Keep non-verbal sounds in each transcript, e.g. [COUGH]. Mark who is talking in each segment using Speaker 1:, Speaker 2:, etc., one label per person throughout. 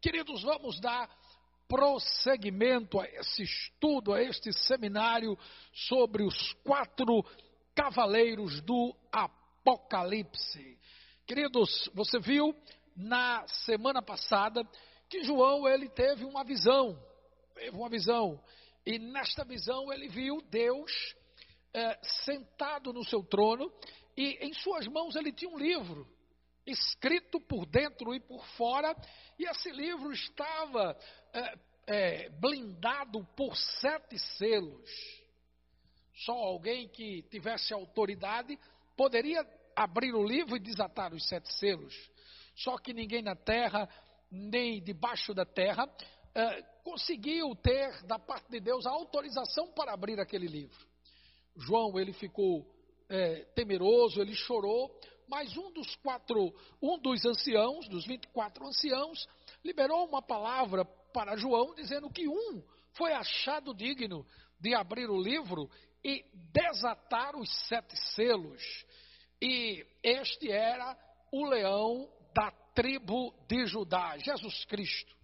Speaker 1: Queridos, vamos dar prosseguimento a esse estudo, a este seminário sobre os quatro cavaleiros do Apocalipse. Queridos, você viu na semana passada que João ele teve uma visão, teve uma visão, e nesta visão ele viu Deus é, sentado no seu trono e em suas mãos ele tinha um livro escrito por dentro e por fora, e esse livro estava é, é, blindado por sete selos. Só alguém que tivesse autoridade poderia abrir o livro e desatar os sete selos. Só que ninguém na terra, nem debaixo da terra, é, conseguiu ter da parte de Deus a autorização para abrir aquele livro. João, ele ficou é, temeroso, ele chorou, mas um dos quatro, um dos anciãos, dos 24 anciãos, liberou uma palavra para João, dizendo que um foi achado digno de abrir o livro e desatar os sete selos. E este era o leão da tribo de Judá, Jesus Cristo.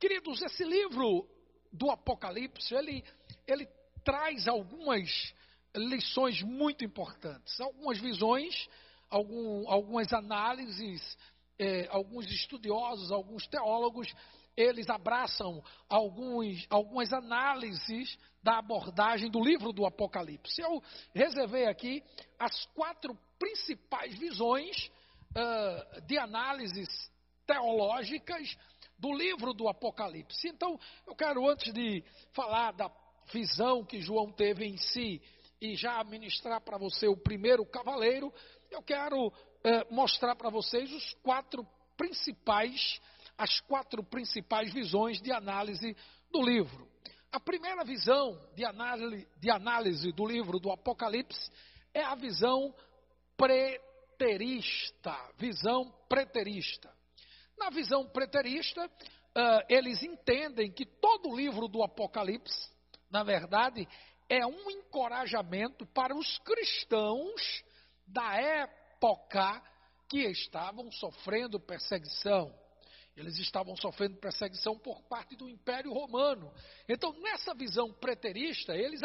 Speaker 1: Queridos, esse livro do Apocalipse, ele, ele traz algumas lições muito importantes, algumas visões algum, algumas análises, é, alguns estudiosos, alguns teólogos, eles abraçam alguns, algumas análises da abordagem do livro do Apocalipse. Eu reservei aqui as quatro principais visões uh, de análises teológicas do livro do Apocalipse. Então, eu quero, antes de falar da visão que João teve em si e já ministrar para você o primeiro cavaleiro, eu quero é, mostrar para vocês os quatro principais, as quatro principais visões de análise do livro. A primeira visão de análise, de análise do livro do Apocalipse é a visão preterista, visão preterista. Na visão preterista, uh, eles entendem que todo o livro do Apocalipse, na verdade, é um encorajamento para os cristãos da época que estavam sofrendo perseguição. Eles estavam sofrendo perseguição por parte do Império Romano. Então, nessa visão preterista, eles,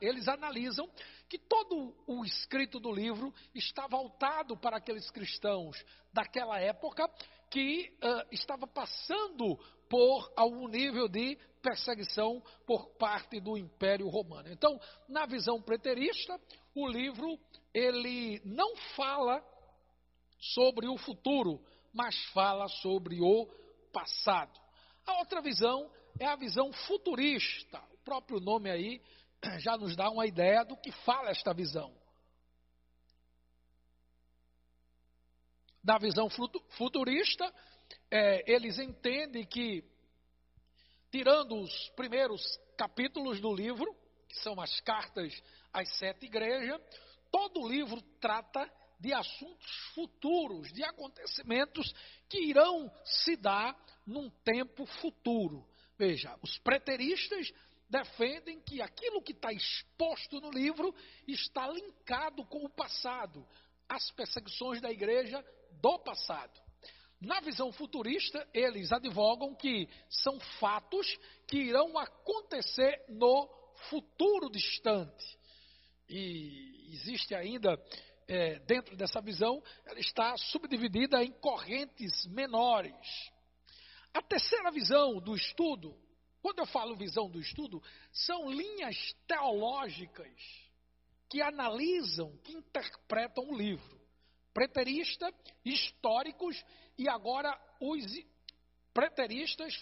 Speaker 1: eles analisam que todo o escrito do livro está voltado para aqueles cristãos daquela época que uh, estava passando por algum nível de perseguição por parte do Império Romano. Então, na visão preterista, o livro ele não fala sobre o futuro, mas fala sobre o passado. A outra visão é a visão futurista. O próprio nome aí já nos dá uma ideia do que fala esta visão. Da visão futurista, é, eles entendem que, tirando os primeiros capítulos do livro, que são as cartas às sete igrejas, todo o livro trata de assuntos futuros, de acontecimentos que irão se dar num tempo futuro. Veja, os preteristas defendem que aquilo que está exposto no livro está linkado com o passado, as perseguições da igreja do passado. Na visão futurista, eles advogam que são fatos que irão acontecer no futuro distante. E existe ainda, é, dentro dessa visão, ela está subdividida em correntes menores. A terceira visão do estudo, quando eu falo visão do estudo, são linhas teológicas que analisam, que interpretam o livro. Preterista, históricos e agora os preteristas,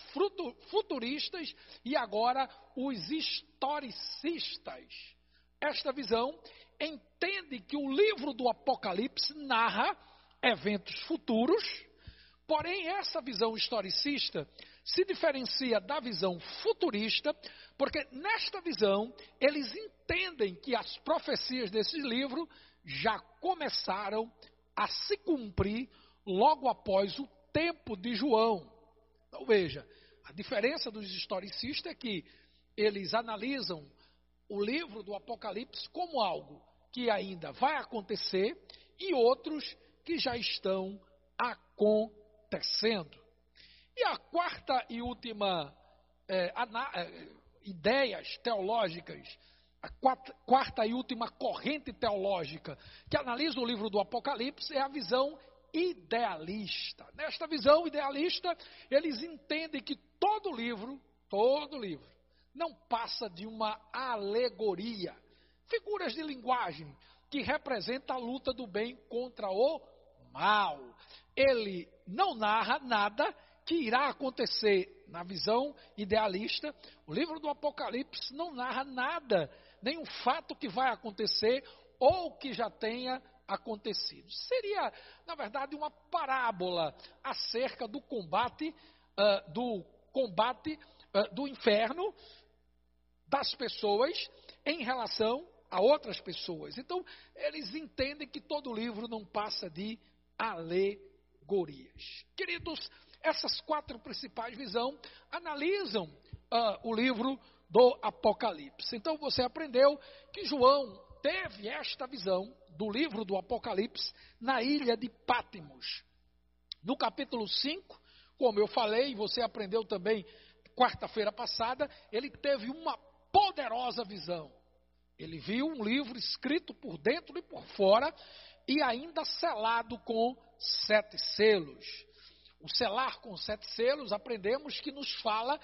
Speaker 1: futuristas e agora os historicistas esta visão entende que o livro do Apocalipse narra eventos futuros, porém, essa visão historicista se diferencia da visão futurista, porque nesta visão eles entendem que as profecias desse livro já começaram a se cumprir logo após o tempo de João. Então veja, a diferença dos historicistas é que eles analisam o livro do Apocalipse como algo que ainda vai acontecer e outros que já estão acontecendo. E a quarta e última é, é, ideias teológicas, a quarta, quarta e última corrente teológica que analisa o livro do Apocalipse é a visão idealista. Nesta visão idealista, eles entendem que todo livro, todo livro, não passa de uma alegoria, figuras de linguagem que representa a luta do bem contra o mal. Ele não narra nada que irá acontecer na visão idealista. O livro do Apocalipse não narra nada, nenhum fato que vai acontecer ou que já tenha acontecido. Seria, na verdade, uma parábola acerca do combate, uh, do combate uh, do inferno das pessoas em relação a outras pessoas. Então, eles entendem que todo livro não passa de alegorias. Queridos, essas quatro principais visões analisam uh, o livro do Apocalipse. Então, você aprendeu que João teve esta visão do livro do Apocalipse na ilha de Pátimos. No capítulo 5, como eu falei, você aprendeu também quarta-feira passada, ele teve uma poderosa visão. Ele viu um livro escrito por dentro e por fora e ainda selado com sete selos. O selar com sete selos, aprendemos que nos fala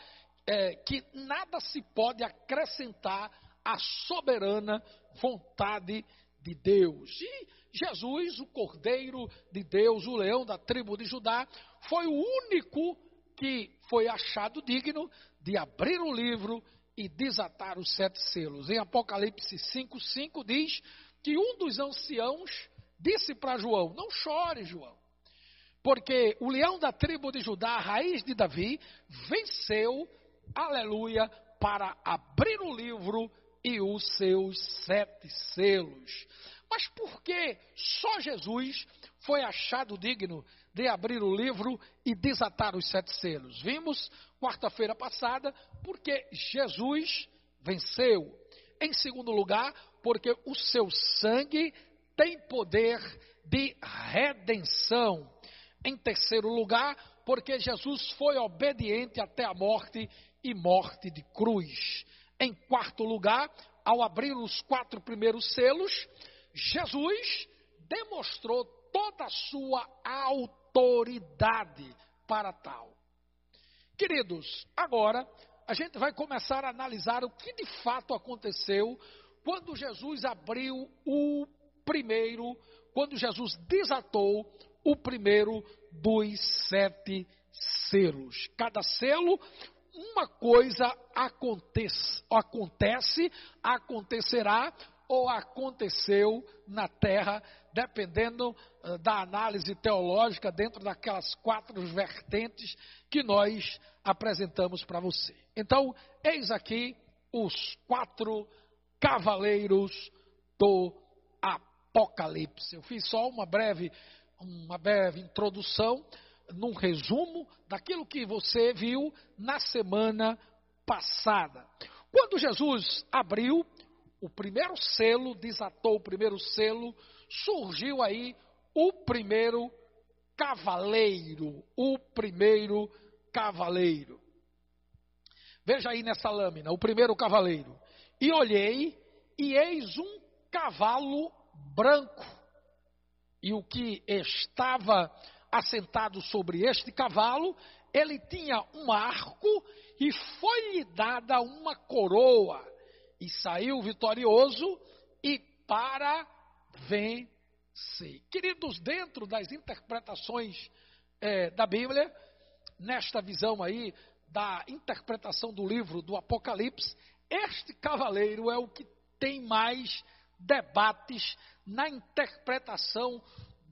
Speaker 1: é, que nada se pode acrescentar à soberana vontade de Deus. E Jesus, o Cordeiro de Deus, o leão da tribo de Judá, foi o único que foi achado digno de abrir o livro e desatar os sete selos. Em Apocalipse 5,5 diz que um dos anciãos disse para João: Não chore, João, porque o leão da tribo de Judá, a raiz de Davi, venceu, aleluia, para abrir o livro e os seus sete selos. Mas por que só Jesus foi achado digno de abrir o livro e desatar os sete selos? Vimos quarta-feira passada porque Jesus venceu. Em segundo lugar, porque o seu sangue tem poder de redenção. Em terceiro lugar, porque Jesus foi obediente até a morte e morte de cruz. Em quarto lugar, ao abrir os quatro primeiros selos, Jesus demonstrou toda a sua autoridade para tal. Queridos, agora a gente vai começar a analisar o que de fato aconteceu quando Jesus abriu o primeiro, quando Jesus desatou o primeiro dos sete selos. Cada selo uma coisa acontece, acontece, acontecerá ou aconteceu na terra, dependendo uh, da análise teológica dentro daquelas quatro vertentes que nós apresentamos para você. Então, eis aqui os quatro cavaleiros do Apocalipse. Eu fiz só uma breve, uma breve introdução num resumo daquilo que você viu na semana passada. Quando Jesus abriu o primeiro selo, desatou o primeiro selo, surgiu aí o primeiro cavaleiro, o primeiro cavaleiro. Veja aí nessa lâmina, o primeiro cavaleiro. E olhei, e eis um cavalo branco. E o que estava assentado sobre este cavalo, ele tinha um arco e foi-lhe dada uma coroa, e saiu vitorioso e para vencer. Queridos, dentro das interpretações é, da Bíblia, nesta visão aí da interpretação do livro do Apocalipse, este cavaleiro é o que tem mais debates na interpretação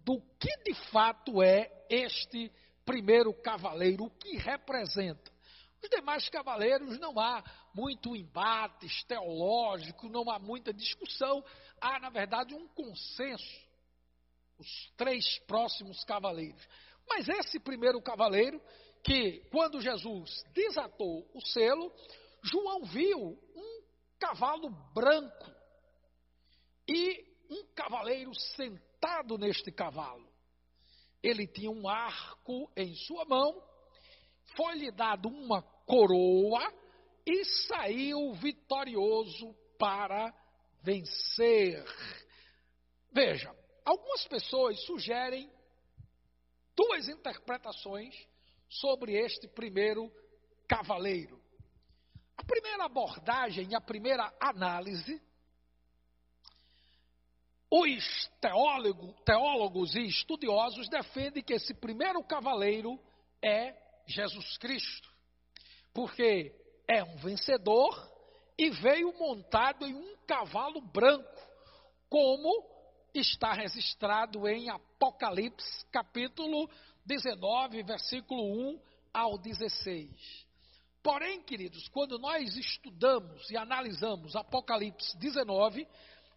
Speaker 1: do que de fato é este primeiro cavaleiro, o que representa. Os demais cavaleiros não há muito embates teológico, não há muita discussão, há na verdade um consenso. Os três próximos cavaleiros. Mas esse primeiro cavaleiro, que quando Jesus desatou o selo, João viu um cavalo branco e um cavaleiro sentado neste cavalo. Ele tinha um arco em sua mão foi-lhe dado uma coroa e saiu vitorioso para vencer. Veja, algumas pessoas sugerem duas interpretações sobre este primeiro cavaleiro. A primeira abordagem, a primeira análise, os teólogo, teólogos e estudiosos defendem que esse primeiro cavaleiro é Jesus Cristo, porque é um vencedor e veio montado em um cavalo branco, como está registrado em Apocalipse, capítulo 19, versículo 1 ao 16. Porém, queridos, quando nós estudamos e analisamos Apocalipse 19,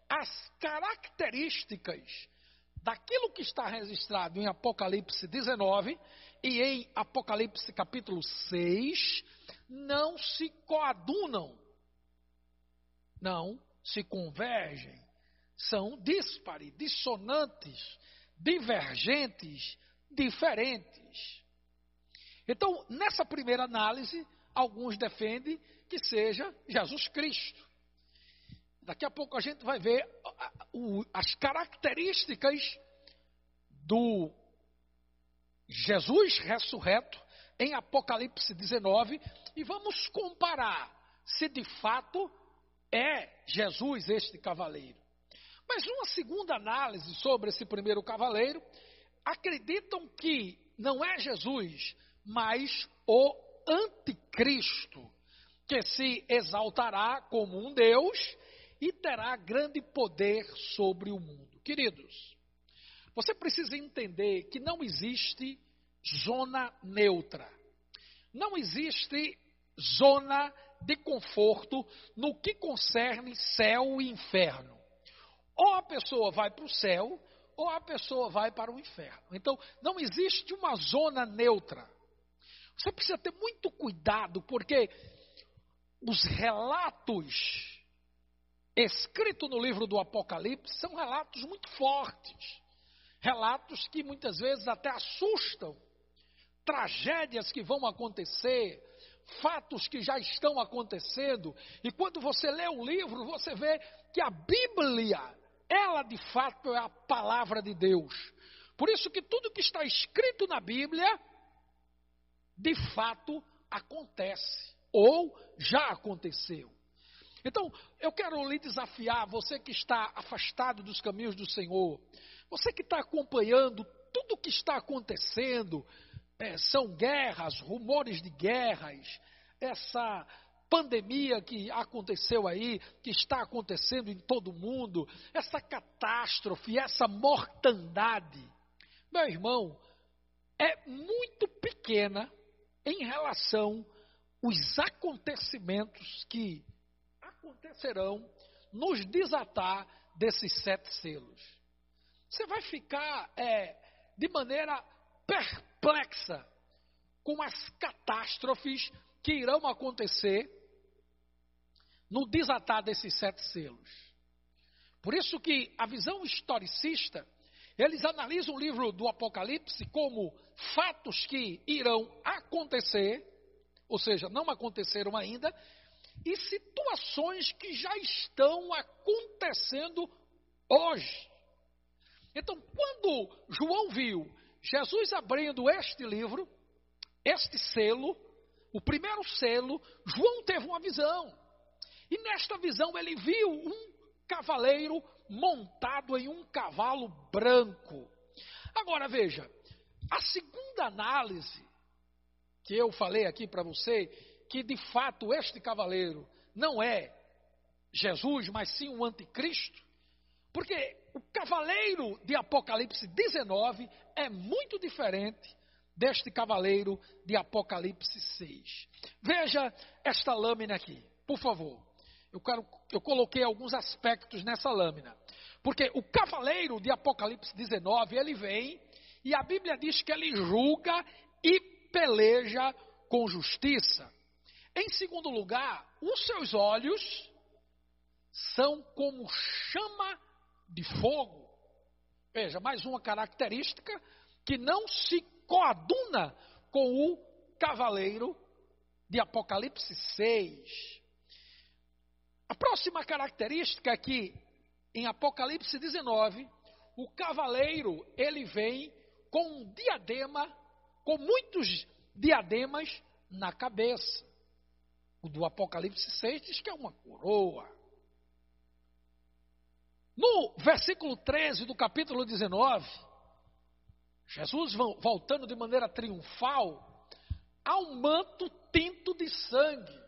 Speaker 1: as características daquilo que está registrado em Apocalipse 19 e em Apocalipse capítulo 6 não se coadunam, não se convergem, são díspares, dissonantes, divergentes, diferentes. Então, nessa primeira análise, alguns defendem que seja Jesus Cristo. Daqui a pouco a gente vai ver as características do Jesus ressurreto em Apocalipse 19 e vamos comparar se de fato é Jesus este cavaleiro. Mas uma segunda análise sobre esse primeiro cavaleiro, acreditam que não é Jesus, mas o anticristo, que se exaltará como um Deus e terá grande poder sobre o mundo. Queridos, você precisa entender que não existe zona neutra. Não existe zona de conforto no que concerne céu e inferno. Ou a pessoa vai para o céu, ou a pessoa vai para o inferno. Então, não existe uma zona neutra. Você precisa ter muito cuidado, porque os relatos escritos no livro do Apocalipse são relatos muito fortes. Relatos que muitas vezes até assustam. Tragédias que vão acontecer, fatos que já estão acontecendo. E quando você lê o livro, você vê que a Bíblia, ela de fato é a palavra de Deus. Por isso que tudo que está escrito na Bíblia, de fato acontece ou já aconteceu. Então, eu quero lhe desafiar, você que está afastado dos caminhos do Senhor, você que está acompanhando tudo o que está acontecendo, é, são guerras, rumores de guerras, essa pandemia que aconteceu aí, que está acontecendo em todo o mundo, essa catástrofe, essa mortandade, meu irmão, é muito pequena em relação aos acontecimentos que acontecerão nos desatar desses sete selos. Você vai ficar é, de maneira perplexa com as catástrofes que irão acontecer no desatar desses sete selos. Por isso que a visão historicista, eles analisam o livro do Apocalipse como fatos que irão acontecer, ou seja, não aconteceram ainda, e situações que já estão acontecendo hoje. Então, quando João viu Jesus abrindo este livro, este selo, o primeiro selo, João teve uma visão. E nesta visão ele viu um cavaleiro montado em um cavalo branco. Agora veja, a segunda análise que eu falei aqui para você, que de fato este cavaleiro não é Jesus, mas sim um anticristo, porque o cavaleiro de Apocalipse 19 é muito diferente deste cavaleiro de Apocalipse 6. Veja esta lâmina aqui, por favor. Eu, quero, eu coloquei alguns aspectos nessa lâmina. Porque o cavaleiro de Apocalipse 19, ele vem e a Bíblia diz que ele julga e peleja com justiça. Em segundo lugar, os seus olhos são como chama de fogo. Veja, mais uma característica que não se coaduna com o cavaleiro de Apocalipse 6. A próxima característica é que em Apocalipse 19, o cavaleiro ele vem com um diadema, com muitos diademas na cabeça. O do Apocalipse 6 diz que é uma coroa. No versículo 13 do capítulo 19, Jesus voltando de maneira triunfal, há um manto tinto de sangue.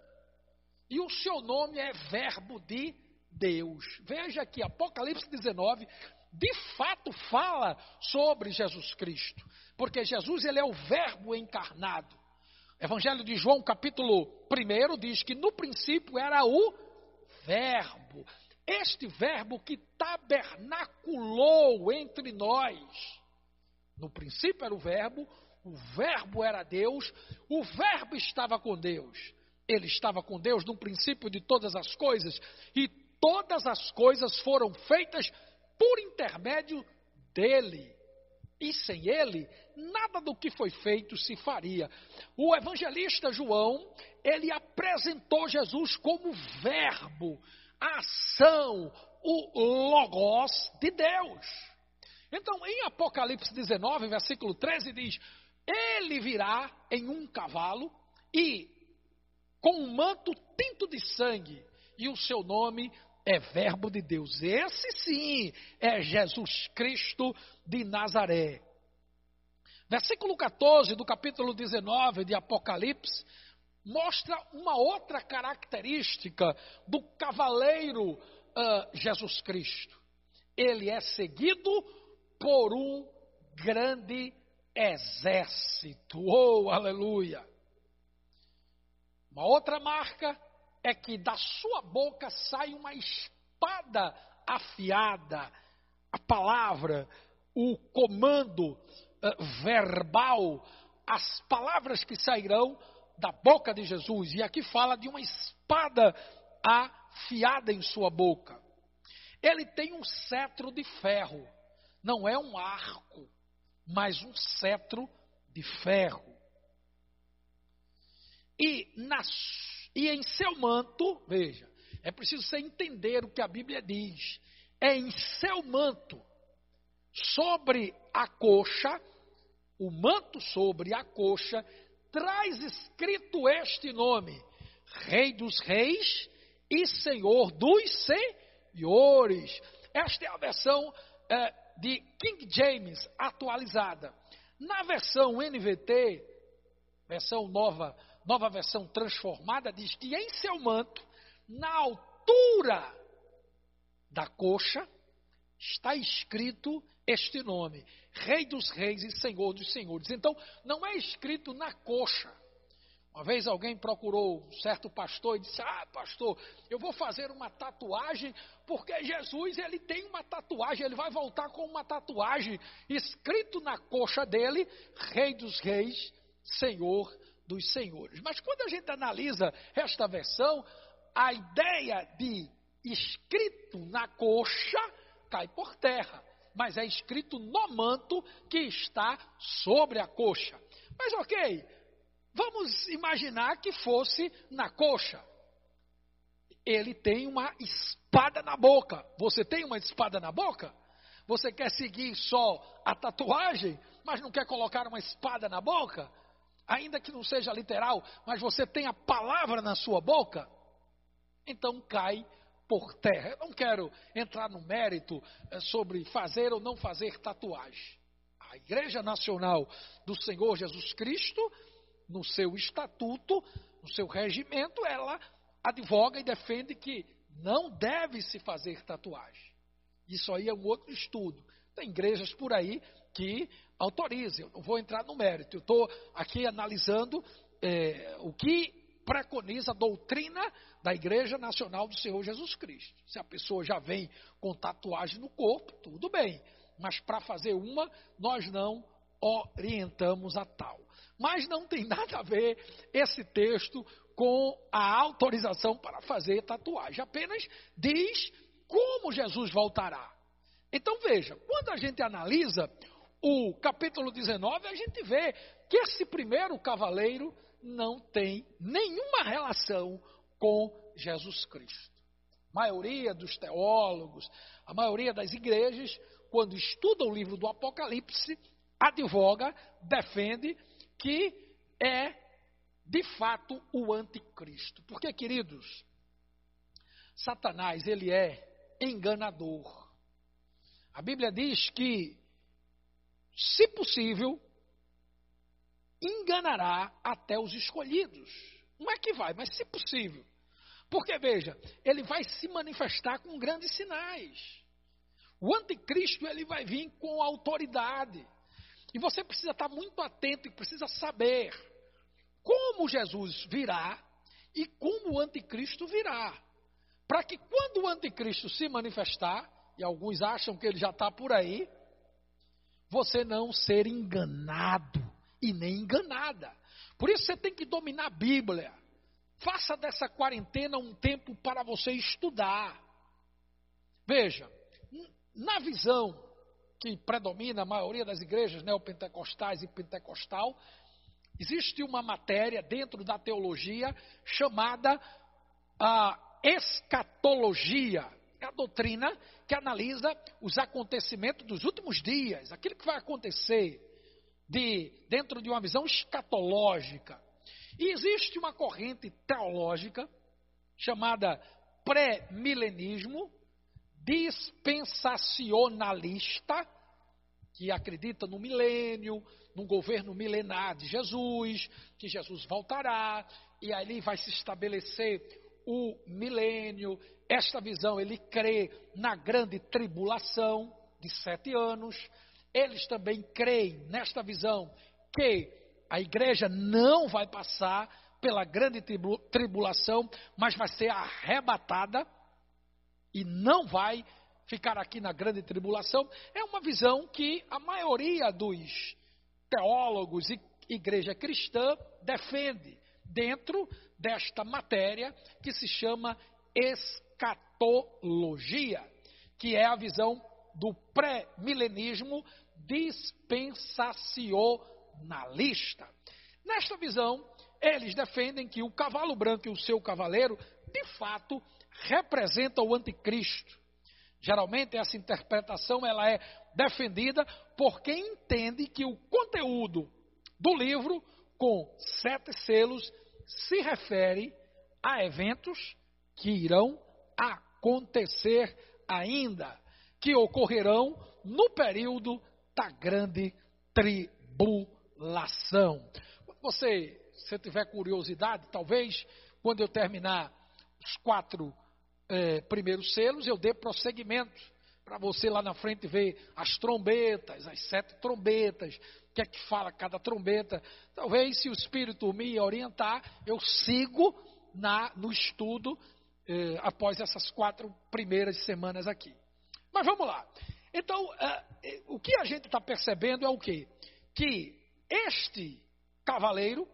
Speaker 1: E o seu nome é Verbo de Deus. Veja que Apocalipse 19 de fato fala sobre Jesus Cristo, porque Jesus ele é o verbo encarnado. Evangelho de João, capítulo 1, diz que no princípio era o verbo. Este verbo que tabernaculou entre nós. No princípio era o verbo, o verbo era Deus, o verbo estava com Deus. Ele estava com Deus no princípio de todas as coisas, e todas as coisas foram feitas por intermédio dele. E sem ele, nada do que foi feito se faria. O evangelista João, ele apresentou Jesus como verbo, ação, o logos de Deus. Então, em Apocalipse 19, versículo 13, diz: Ele virá em um cavalo e com um manto tinto de sangue, e o seu nome é Verbo de Deus. Esse sim é Jesus Cristo de Nazaré. Versículo 14 do capítulo 19 de Apocalipse mostra uma outra característica do cavaleiro uh, Jesus Cristo. Ele é seguido por um grande exército. Oh, aleluia! Uma outra marca é que da sua boca sai uma espada afiada. A palavra, o comando uh, verbal, as palavras que sairão da boca de Jesus. E aqui fala de uma espada afiada em sua boca. Ele tem um cetro de ferro, não é um arco, mas um cetro de ferro. E na e em seu manto, veja, é preciso você entender o que a Bíblia diz. É em seu manto, sobre a coxa, o manto sobre a coxa, traz escrito este nome: Rei dos Reis e Senhor dos Senhores. Esta é a versão é, de King James atualizada. Na versão NVT, versão nova nova versão transformada, diz que em seu manto, na altura da coxa, está escrito este nome: Rei dos Reis e Senhor dos Senhores. Então, não é escrito na coxa. Uma vez alguém procurou um certo pastor e disse: Ah, pastor, eu vou fazer uma tatuagem, porque Jesus ele tem uma tatuagem, ele vai voltar com uma tatuagem escrito na coxa dele: Rei dos Reis, Senhor dos senhores. Mas quando a gente analisa esta versão, a ideia de escrito na coxa cai por terra, mas é escrito no manto que está sobre a coxa. Mas ok, vamos imaginar que fosse na coxa. Ele tem uma espada na boca. Você tem uma espada na boca? Você quer seguir só a tatuagem, mas não quer colocar uma espada na boca? Ainda que não seja literal, mas você tem a palavra na sua boca, então cai por terra. Eu não quero entrar no mérito eh, sobre fazer ou não fazer tatuagem. A Igreja Nacional do Senhor Jesus Cristo, no seu estatuto, no seu regimento, ela advoga e defende que não deve se fazer tatuagem. Isso aí é um outro estudo. Tem igrejas por aí que autorize. Eu não vou entrar no mérito. Eu estou aqui analisando é, o que preconiza a doutrina da Igreja Nacional do Senhor Jesus Cristo. Se a pessoa já vem com tatuagem no corpo, tudo bem. Mas para fazer uma, nós não orientamos a tal. Mas não tem [LAUGHS] nada a ver esse texto com a autorização para fazer tatuagem. Apenas diz como Jesus voltará. Então veja, quando a gente analisa o capítulo 19, a gente vê que esse primeiro cavaleiro não tem nenhuma relação com Jesus Cristo. A maioria dos teólogos, a maioria das igrejas, quando estudam o livro do Apocalipse, advoga, defende que é de fato o anticristo. Porque, queridos, Satanás, ele é enganador. A Bíblia diz que, se possível, enganará até os escolhidos. Não é que vai, mas se possível. Porque, veja, ele vai se manifestar com grandes sinais. O anticristo, ele vai vir com autoridade. E você precisa estar muito atento e precisa saber como Jesus virá e como o anticristo virá. Para que quando o anticristo se manifestar, e alguns acham que ele já está por aí, você não ser enganado e nem enganada. Por isso você tem que dominar a Bíblia. Faça dessa quarentena um tempo para você estudar. Veja, na visão que predomina a maioria das igrejas neopentecostais e pentecostal, existe uma matéria dentro da teologia chamada a escatologia. É a doutrina que analisa os acontecimentos dos últimos dias, aquilo que vai acontecer de, dentro de uma visão escatológica. E existe uma corrente teológica chamada pré-milenismo, dispensacionalista, que acredita no milênio, num governo milenar de Jesus, que Jesus voltará, e ali vai se estabelecer o milênio. Esta visão, ele crê na grande tribulação de sete anos, eles também creem nesta visão que a igreja não vai passar pela grande tribulação, mas vai ser arrebatada e não vai ficar aqui na grande tribulação. É uma visão que a maioria dos teólogos e igreja cristã defende dentro desta matéria que se chama escatologia, que é a visão do pré-milenismo dispensacionalista. Nesta visão, eles defendem que o cavalo branco e o seu cavaleiro, de fato, representam o anticristo. Geralmente essa interpretação ela é defendida por quem entende que o conteúdo do livro com sete selos se refere a eventos que irão acontecer ainda, que ocorrerão no período da grande tribulação. Você, se tiver curiosidade, talvez, quando eu terminar os quatro é, primeiros selos, eu dê prosseguimento para você lá na frente ver as trombetas, as sete trombetas, que é que fala cada trombeta. Talvez, se o Espírito me orientar, eu sigo na, no estudo eh, após essas quatro primeiras semanas aqui. Mas vamos lá. Então, uh, o que a gente está percebendo é o quê? Que este cavaleiro,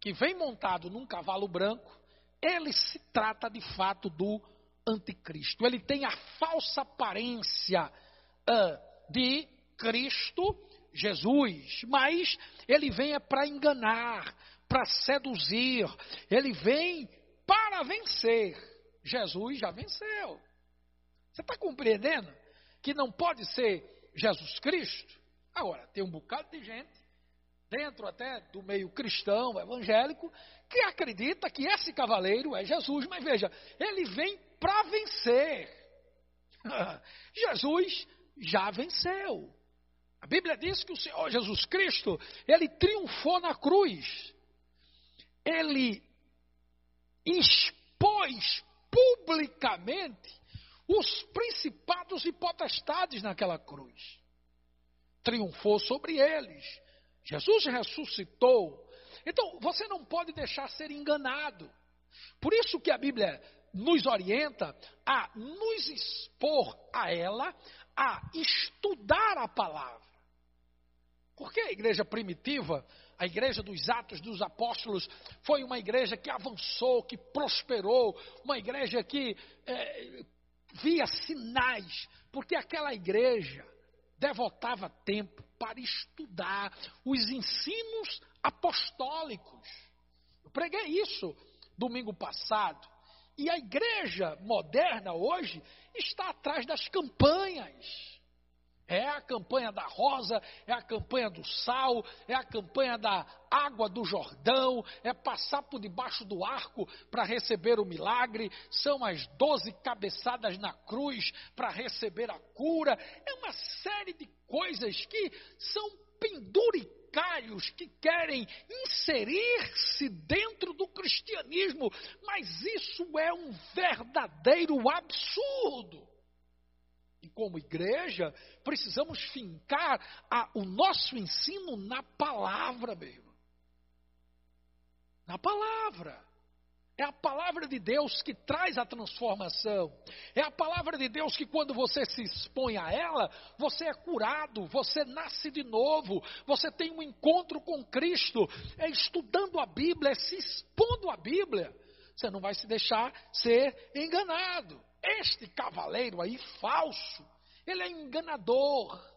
Speaker 1: que vem montado num cavalo branco, ele se trata de fato do anticristo. Ele tem a falsa aparência uh, de Cristo Jesus, mas ele vem é para enganar, para seduzir, ele vem para vencer. Jesus já venceu. Você está compreendendo que não pode ser Jesus Cristo? Agora, tem um bocado de gente, dentro até do meio cristão, evangélico, que acredita que esse cavaleiro é Jesus, mas veja, ele vem para vencer. [LAUGHS] Jesus já venceu. A Bíblia diz que o Senhor Jesus Cristo, ele triunfou na cruz. Ele expôs publicamente os principados e potestades naquela cruz. Triunfou sobre eles. Jesus ressuscitou. Então, você não pode deixar ser enganado. Por isso que a Bíblia nos orienta a nos expor a ela, a estudar a palavra. Porque a igreja primitiva, a igreja dos Atos dos Apóstolos, foi uma igreja que avançou, que prosperou, uma igreja que é, via sinais, porque aquela igreja devotava tempo para estudar os ensinos apostólicos. Eu preguei isso domingo passado. E a igreja moderna hoje está atrás das campanhas. É a campanha da rosa, é a campanha do sal, é a campanha da água do Jordão, é passar por debaixo do arco para receber o milagre, são as doze cabeçadas na cruz para receber a cura. É uma série de coisas que são penduricários que querem inserir-se dentro do cristianismo, mas isso é um verdadeiro absurdo. Como igreja, precisamos fincar a, o nosso ensino na palavra, meu irmão. Na palavra. É a palavra de Deus que traz a transformação. É a palavra de Deus que, quando você se expõe a ela, você é curado, você nasce de novo, você tem um encontro com Cristo. É estudando a Bíblia, é se expondo à Bíblia. Você não vai se deixar ser enganado. Este cavaleiro aí, falso, ele é enganador.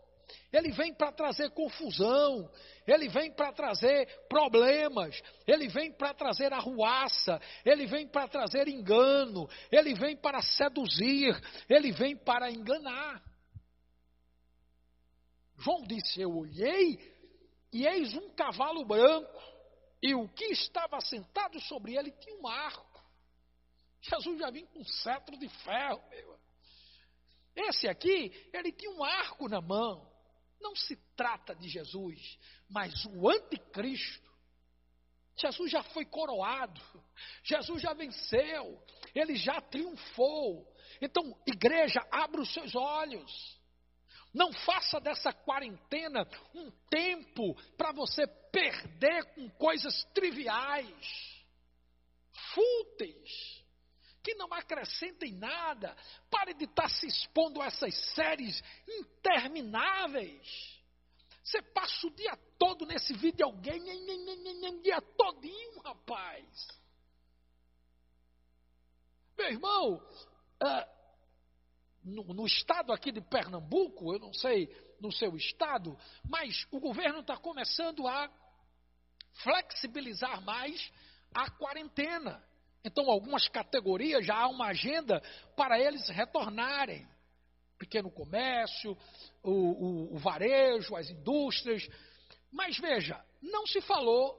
Speaker 1: Ele vem para trazer confusão, ele vem para trazer problemas, ele vem para trazer arruaça, ele vem para trazer engano, ele vem para seduzir, ele vem para enganar. João disse: Eu olhei e eis um cavalo branco, e o que estava sentado sobre ele tinha um arco. Jesus já vinha com um cetro de ferro, meu. Esse aqui, ele tinha um arco na mão. Não se trata de Jesus, mas o anticristo. Jesus já foi coroado, Jesus já venceu, ele já triunfou. Então, igreja, abra os seus olhos. Não faça dessa quarentena um tempo para você perder com coisas triviais, fúteis que não acrescentem nada. Pare de estar se expondo a essas séries intermináveis. Você passa o dia todo nesse alguém, o dia todinho, rapaz. Meu irmão, no, no, estado aqui de Pernambuco, eu não sei no seu estado, mas o governo está começando a flexibilizar mais a quarentena. Então, algumas categorias já há uma agenda para eles retornarem. Pequeno comércio, o, o, o varejo, as indústrias. Mas veja, não se falou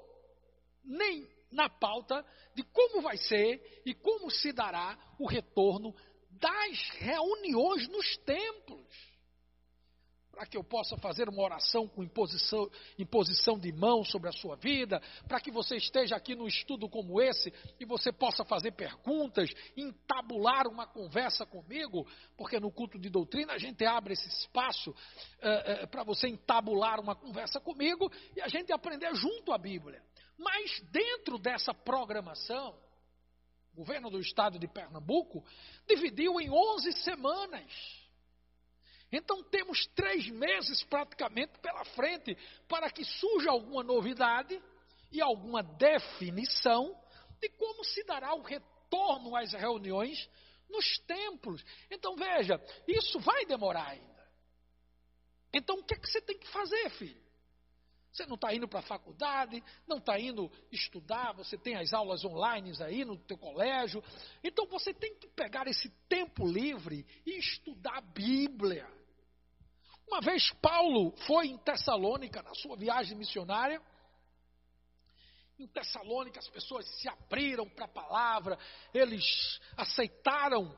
Speaker 1: nem na pauta de como vai ser e como se dará o retorno das reuniões nos templos para que eu possa fazer uma oração com imposição, imposição de mão sobre a sua vida, para que você esteja aqui no estudo como esse e você possa fazer perguntas, entabular uma conversa comigo, porque no culto de doutrina a gente abre esse espaço uh, uh, para você entabular uma conversa comigo e a gente aprender junto a Bíblia. Mas dentro dessa programação, o governo do estado de Pernambuco dividiu em 11 semanas então temos três meses praticamente pela frente para que surja alguma novidade e alguma definição de como se dará o retorno às reuniões nos templos. Então veja, isso vai demorar ainda. Então o que, é que você tem que fazer, filho? Você não está indo para a faculdade, não está indo estudar, você tem as aulas online aí no teu colégio. Então você tem que pegar esse tempo livre e estudar a Bíblia. Uma vez Paulo foi em Tessalônica, na sua viagem missionária. Em Tessalônica as pessoas se abriram para a palavra, eles aceitaram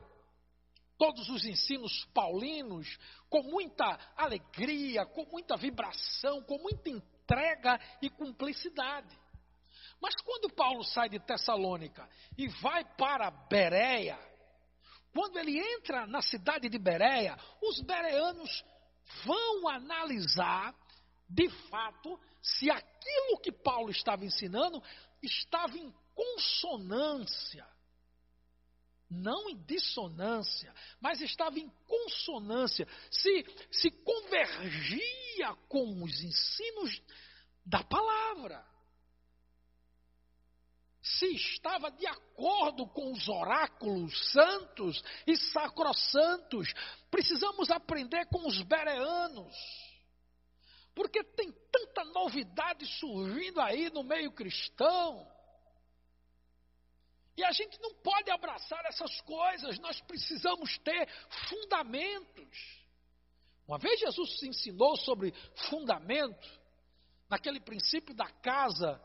Speaker 1: todos os ensinos paulinos com muita alegria, com muita vibração, com muita entrega e cumplicidade. Mas quando Paulo sai de Tessalônica e vai para Bereia, quando ele entra na cidade de Bereia, os bereanos vão analisar, de fato, se aquilo que Paulo estava ensinando estava em consonância. Não em dissonância, mas estava em consonância, se, se convergia com os ensinos da palavra. Se estava de acordo com os oráculos santos e sacrossantos. Precisamos aprender com os bereanos. Porque tem tanta novidade surgindo aí no meio cristão. E a gente não pode abraçar essas coisas, nós precisamos ter fundamentos. Uma vez Jesus ensinou sobre fundamento, naquele princípio da casa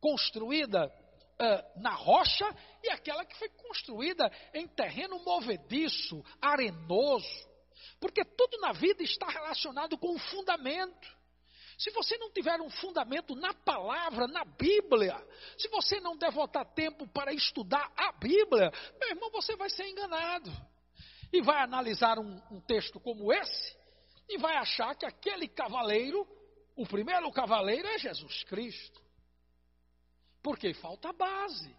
Speaker 1: construída uh, na rocha e aquela que foi construída em terreno movediço, arenoso. Porque tudo na vida está relacionado com o fundamento. Se você não tiver um fundamento na palavra, na Bíblia, se você não devotar tempo para estudar a Bíblia, meu irmão, você vai ser enganado. E vai analisar um, um texto como esse e vai achar que aquele cavaleiro, o primeiro cavaleiro é Jesus Cristo. Porque falta base.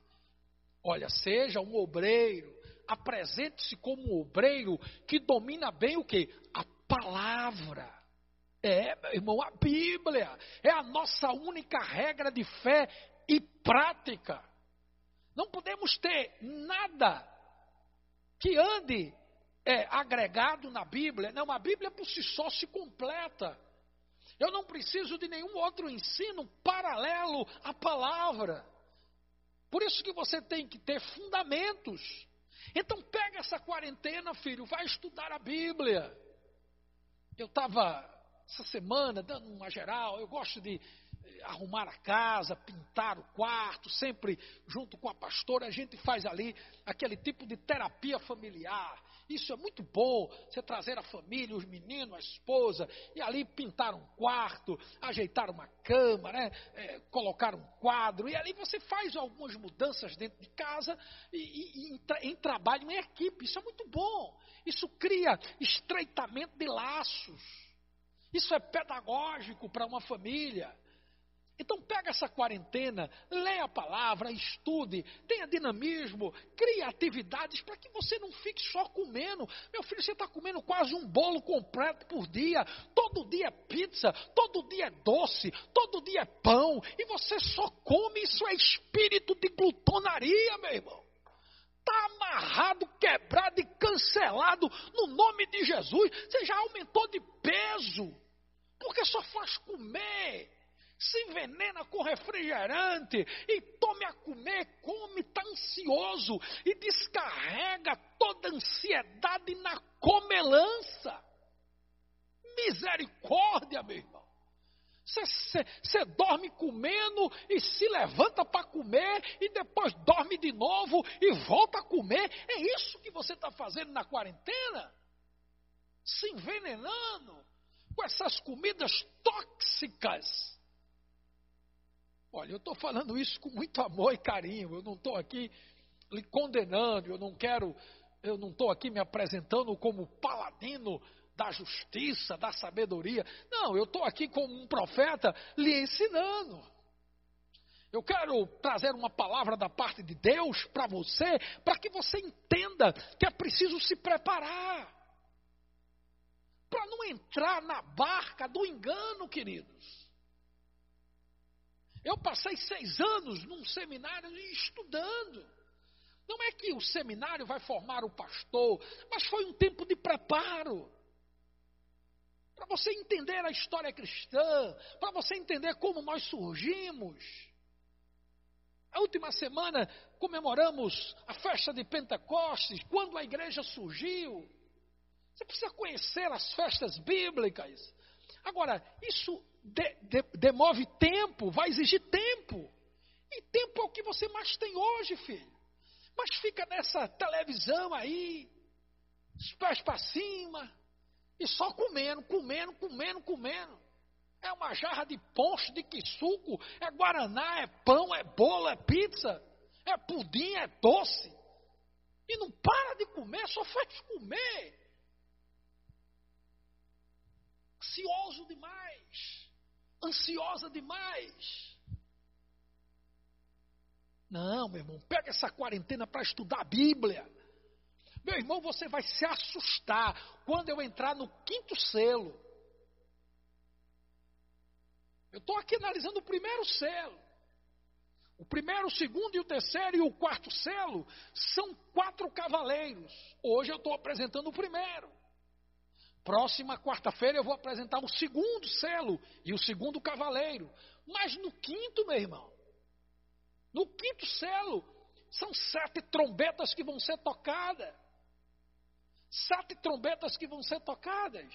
Speaker 1: Olha, seja um obreiro, apresente-se como um obreiro que domina bem o que? A palavra. É, meu irmão, a Bíblia é a nossa única regra de fé e prática. Não podemos ter nada que ande é, agregado na Bíblia. Não, a Bíblia por si só se completa. Eu não preciso de nenhum outro ensino paralelo à palavra. Por isso que você tem que ter fundamentos. Então pega essa quarentena, filho, vai estudar a Bíblia. Eu estava essa semana, dando uma geral, eu gosto de eh, arrumar a casa, pintar o quarto, sempre junto com a pastora, a gente faz ali aquele tipo de terapia familiar. Isso é muito bom, você trazer a família, os meninos, a esposa, e ali pintar um quarto, ajeitar uma cama, né? É, colocar um quadro, e ali você faz algumas mudanças dentro de casa e, e, e em, em trabalho em equipe. Isso é muito bom. Isso cria estreitamento de laços. Isso é pedagógico para uma família. Então pega essa quarentena, leia a palavra, estude, tenha dinamismo, crie atividades para que você não fique só comendo. Meu filho, você está comendo quase um bolo completo por dia. Todo dia é pizza, todo dia é doce, todo dia é pão. E você só come, isso é espírito de glutonaria, meu irmão. Está amarrado, quebrado e cancelado no nome de Jesus. Você já aumentou de peso, porque só faz comer. Se envenena com refrigerante e tome a comer, come, está ansioso e descarrega toda a ansiedade na comelança. Misericórdia, meu irmão. Você dorme comendo e se levanta para comer e depois dorme de novo e volta a comer. É isso que você está fazendo na quarentena? Se envenenando com essas comidas tóxicas. Olha, eu estou falando isso com muito amor e carinho. Eu não estou aqui lhe condenando, eu não quero, eu não estou aqui me apresentando como paladino da justiça, da sabedoria. Não, eu estou aqui como um profeta lhe ensinando. Eu quero trazer uma palavra da parte de Deus para você, para que você entenda que é preciso se preparar. Para não entrar na barca do engano, queridos. Eu passei seis anos num seminário estudando. Não é que o seminário vai formar o pastor, mas foi um tempo de preparo para você entender a história cristã, para você entender como nós surgimos. A última semana comemoramos a festa de Pentecostes, quando a igreja surgiu. Você precisa conhecer as festas bíblicas. Agora, isso de, de, demove tempo, vai exigir tempo. E tempo é o que você mais tem hoje, filho. Mas fica nessa televisão aí, os pés para cima, e só comendo, comendo, comendo, comendo. É uma jarra de poncho, de que suco, é guaraná, é pão, é bolo, é pizza, é pudim, é doce. E não para de comer, só faz comer. Ansioso demais. Ansiosa demais. Não, meu irmão, pega essa quarentena para estudar a Bíblia. Meu irmão, você vai se assustar quando eu entrar no quinto selo. Eu estou aqui analisando o primeiro selo. O primeiro, o segundo e o terceiro e o quarto selo são quatro cavaleiros. Hoje eu estou apresentando o primeiro. Próxima quarta-feira eu vou apresentar o segundo selo e o segundo cavaleiro. Mas no quinto, meu irmão, no quinto selo, são sete trombetas que vão ser tocadas. Sete trombetas que vão ser tocadas.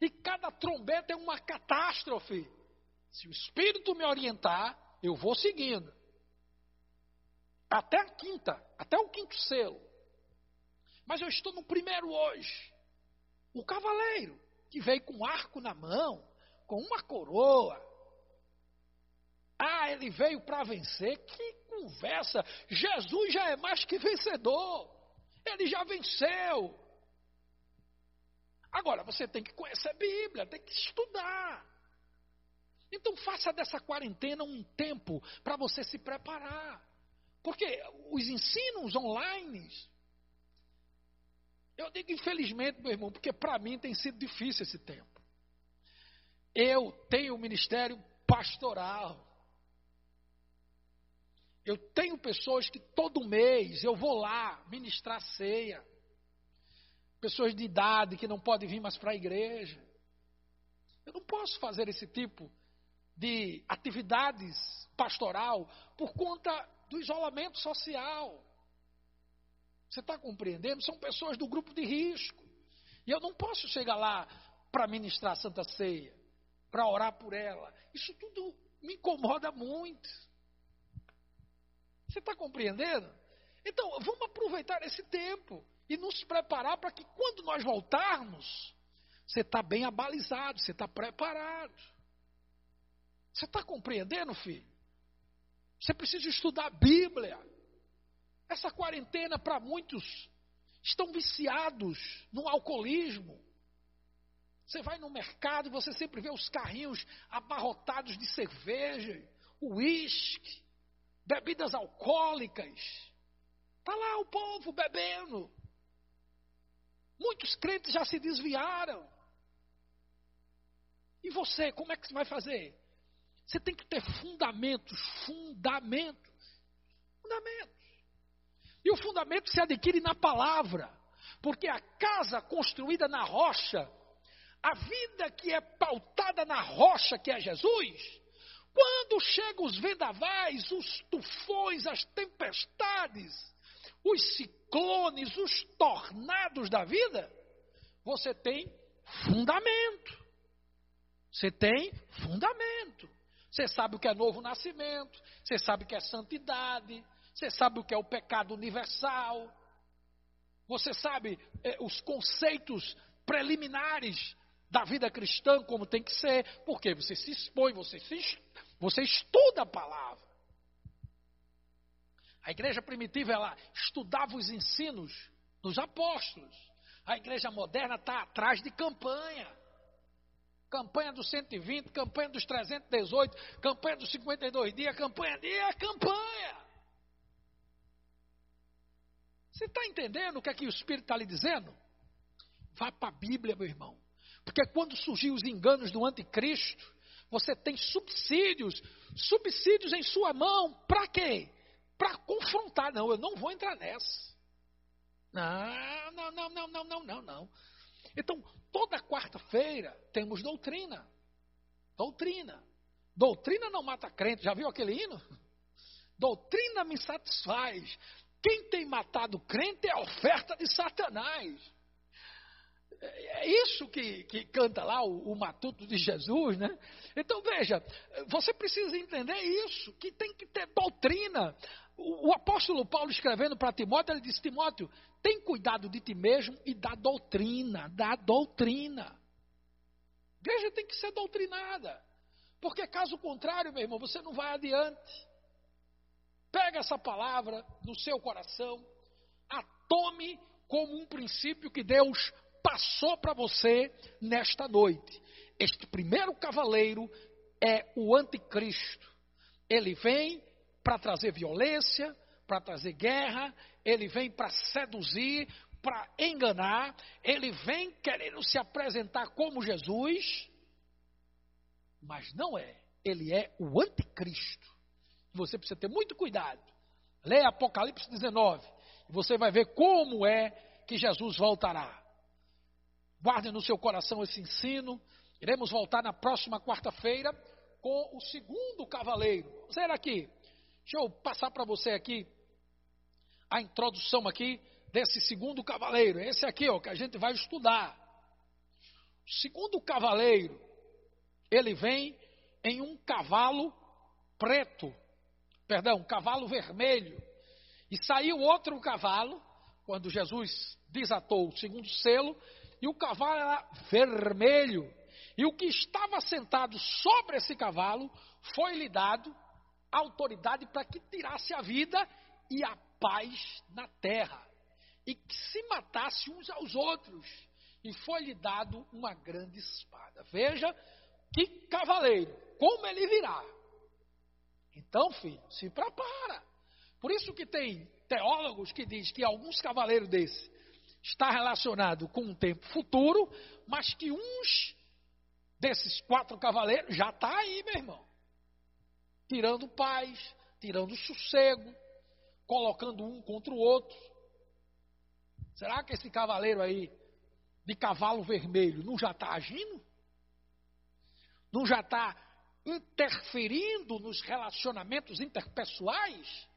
Speaker 1: E cada trombeta é uma catástrofe. Se o Espírito me orientar, eu vou seguindo até a quinta, até o quinto selo. Mas eu estou no primeiro hoje. O cavaleiro, que veio com um arco na mão, com uma coroa. Ah, ele veio para vencer. Que conversa! Jesus já é mais que vencedor. Ele já venceu. Agora, você tem que conhecer a Bíblia, tem que estudar. Então, faça dessa quarentena um tempo para você se preparar. Porque os ensinos online, eu digo infelizmente, meu irmão, porque para mim tem sido difícil esse tempo. Eu tenho o ministério pastoral. Eu tenho pessoas que todo mês eu vou lá ministrar ceia. Pessoas de idade que não podem vir mais para a igreja. Eu não posso fazer esse tipo de atividades pastoral por conta do isolamento social. Você está compreendendo? São pessoas do grupo de risco. E eu não posso chegar lá para ministrar a Santa Ceia, para orar por ela. Isso tudo me incomoda muito. Você está compreendendo? Então, vamos aproveitar esse tempo e nos preparar para que quando nós voltarmos, você está bem abalizado, você está preparado. Você está compreendendo, filho? Você precisa estudar a Bíblia. Essa quarentena, para muitos, estão viciados no alcoolismo. Você vai no mercado e você sempre vê os carrinhos abarrotados de cerveja, uísque, bebidas alcoólicas. Está lá o povo bebendo. Muitos crentes já se desviaram. E você, como é que você vai fazer? Você tem que ter fundamentos, fundamentos, fundamentos. E o fundamento se adquire na palavra, porque a casa construída na rocha, a vida que é pautada na rocha, que é Jesus, quando chegam os vendavais, os tufões, as tempestades, os ciclones, os tornados da vida, você tem fundamento. Você tem fundamento. Você sabe o que é novo nascimento, você sabe o que é santidade, você sabe o que é o pecado universal, você sabe eh, os conceitos preliminares da vida cristã, como tem que ser, porque você se expõe, você, se, você estuda a palavra. A igreja primitiva, ela estudava os ensinos dos apóstolos. A igreja moderna está atrás de campanha campanha dos 120, campanha dos 318, campanha dos 52 dias, campanha de é campanha. Você está entendendo o que, é que o Espírito está lhe dizendo? Vá para a Bíblia, meu irmão. Porque quando surgiu os enganos do anticristo, você tem subsídios, subsídios em sua mão, para quê? Para confrontar. Não, eu não vou entrar nessa. Não, não, não, não, não, não, não, não. Então, toda quarta-feira temos doutrina. Doutrina. Doutrina não mata crente. Já viu aquele hino? Doutrina me satisfaz. Quem tem matado crente é a oferta de Satanás. É isso que, que canta lá o, o, Matuto de Jesus, né? Então veja, você precisa entender isso, que tem que ter doutrina. O, o apóstolo Paulo escrevendo para Timóteo, ele disse: Timóteo, tem cuidado de ti mesmo e da doutrina, da doutrina. A igreja tem que ser doutrinada. Porque caso contrário, meu irmão, você não vai adiante. Pega essa palavra no seu coração, a tome como um princípio que Deus passou para você nesta noite. Este primeiro cavaleiro é o anticristo. Ele vem para trazer violência, para trazer guerra, ele vem para seduzir, para enganar, ele vem querendo se apresentar como Jesus, mas não é. Ele é o anticristo. Você precisa ter muito cuidado. Leia Apocalipse 19 e você vai ver como é que Jesus voltará. Guarde no seu coração esse ensino. Iremos voltar na próxima quarta-feira com o segundo cavaleiro. Ver aqui. Deixa eu passar para você aqui a introdução aqui desse segundo cavaleiro. Esse aqui, ó, que a gente vai estudar. O segundo cavaleiro, ele vem em um cavalo preto, perdão, cavalo vermelho. E saiu outro cavalo, quando Jesus desatou o segundo selo, e o cavalo era vermelho. E o que estava sentado sobre esse cavalo foi-lhe dado autoridade para que tirasse a vida e a paz na terra. E que se matasse uns aos outros. E foi-lhe dado uma grande espada. Veja que cavaleiro, como ele virá. Então, filho, se prepara. Por isso que tem teólogos que diz que alguns cavaleiros desses está relacionado com um tempo futuro, mas que uns desses quatro cavaleiros já está aí, meu irmão. Tirando paz, tirando sossego, colocando um contra o outro. Será que esse cavaleiro aí, de cavalo vermelho, não já está agindo? Não já está interferindo nos relacionamentos interpessoais?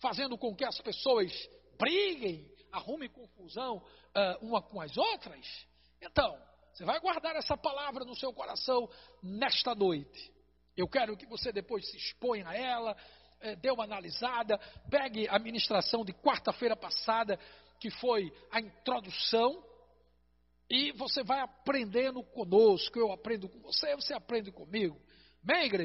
Speaker 1: Fazendo com que as pessoas briguem, arrumem confusão uh, uma com as outras? Então, você vai guardar essa palavra no seu coração nesta noite. Eu quero que você depois se exponha a ela, eh, dê uma analisada, pegue a ministração de quarta-feira passada, que foi a introdução, e você vai aprendendo conosco, eu aprendo com você, você aprende comigo. Bem, igreja?